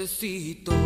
necesito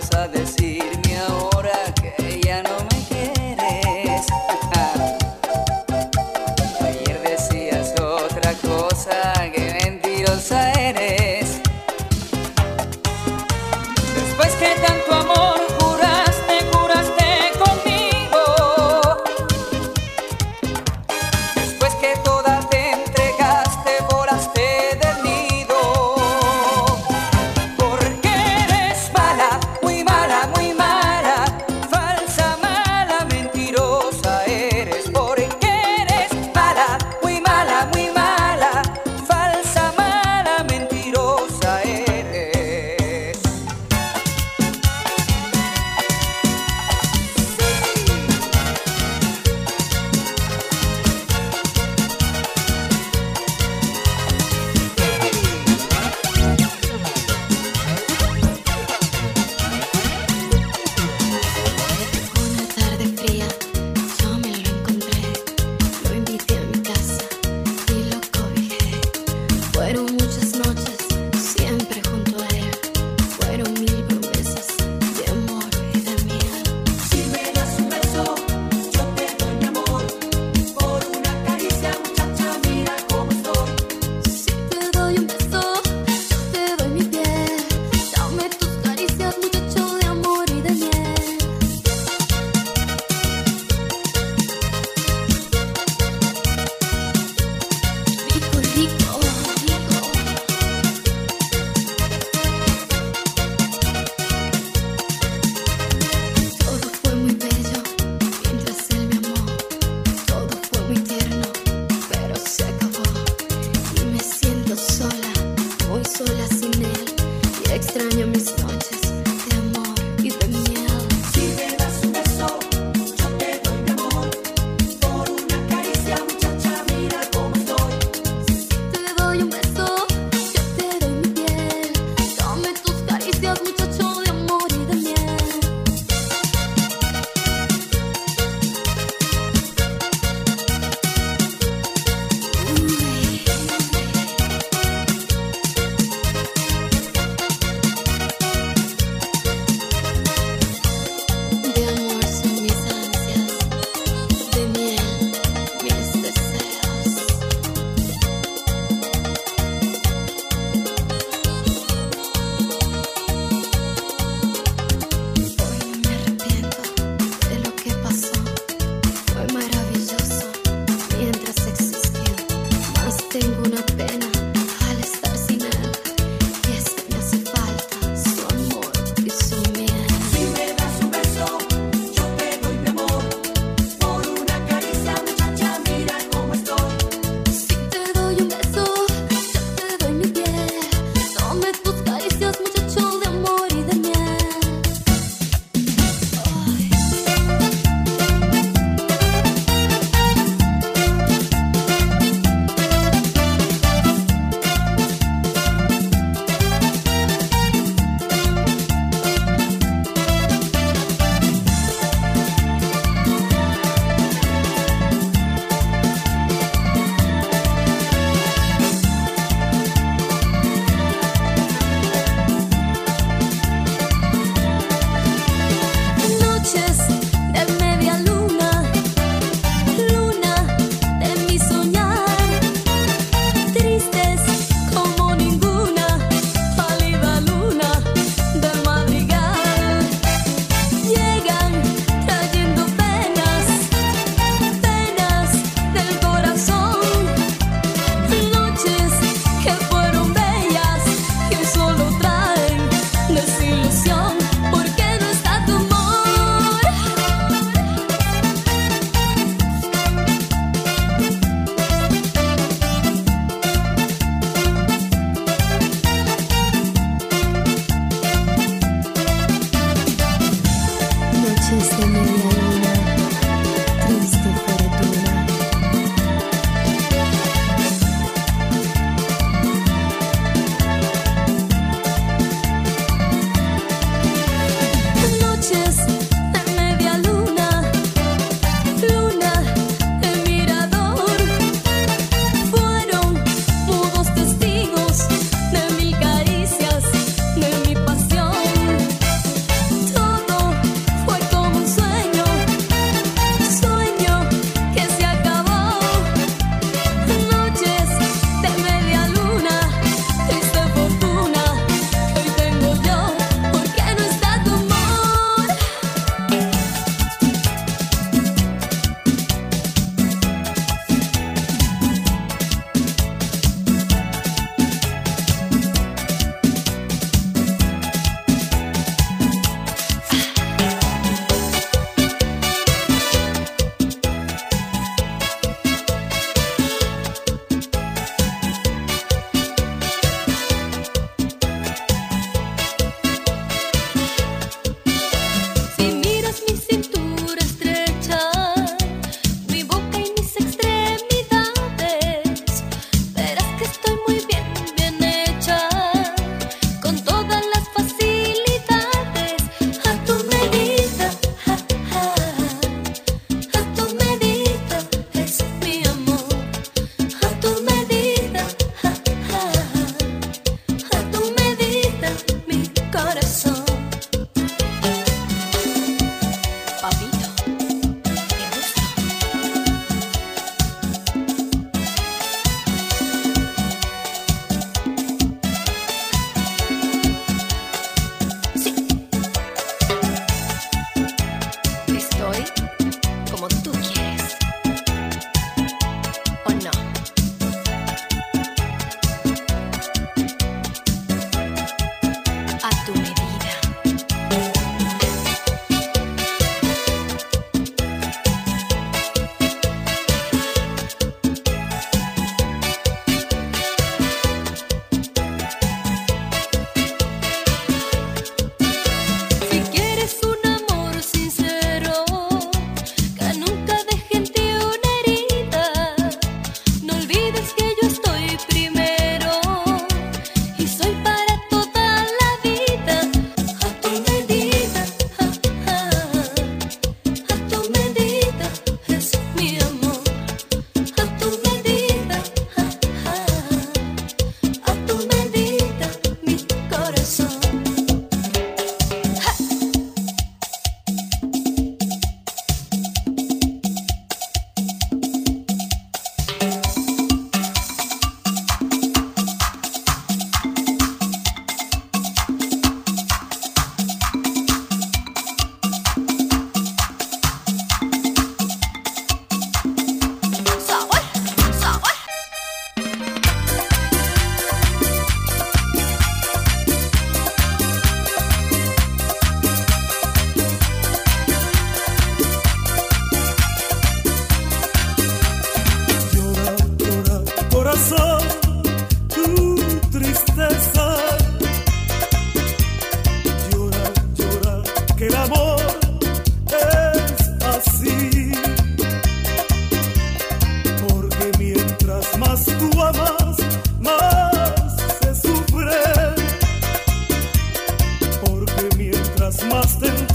Vuelvas a decirme Extraño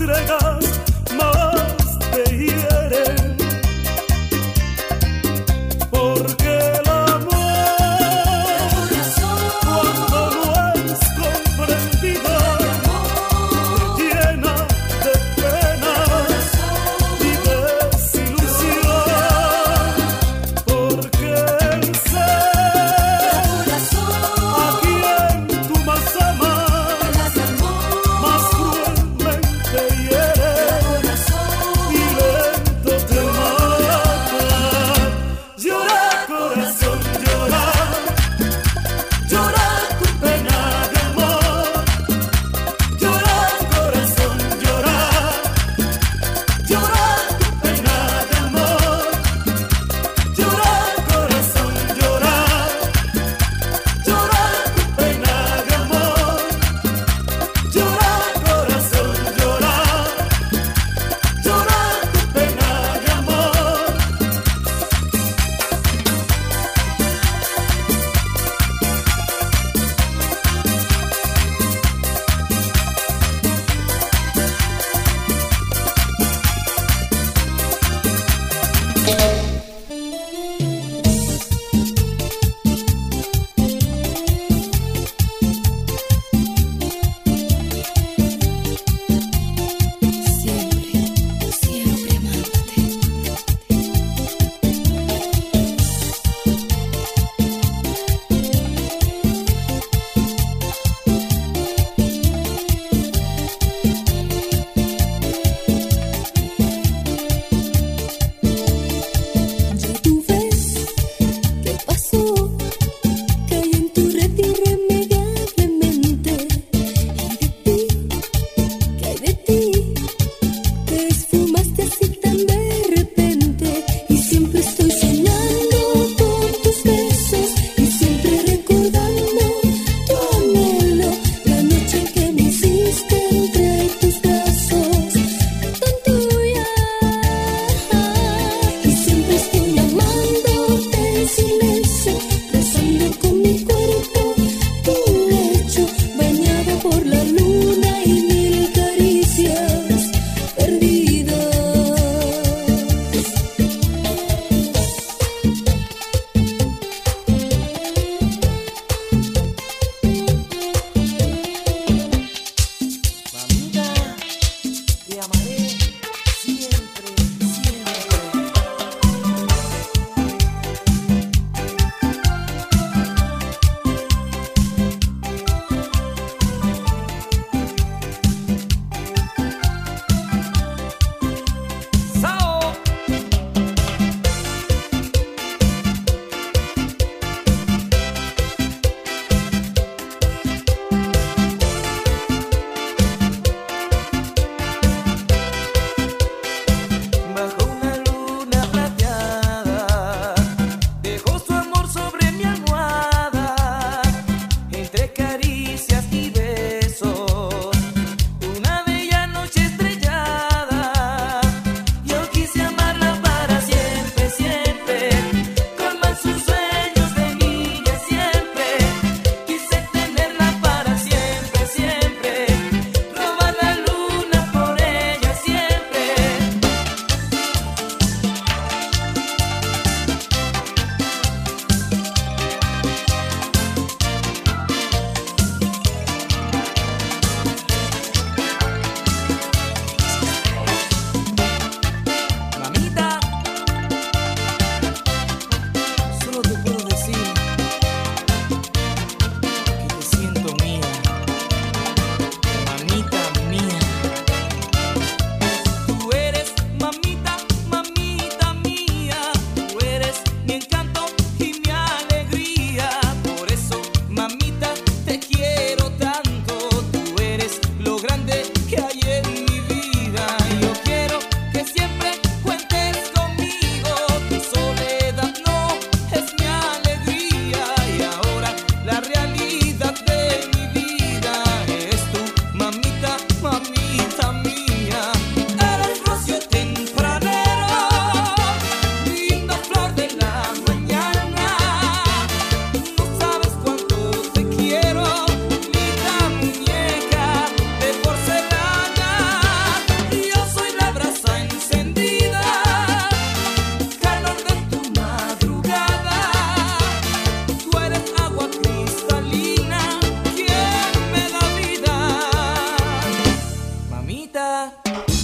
entregas. yeah.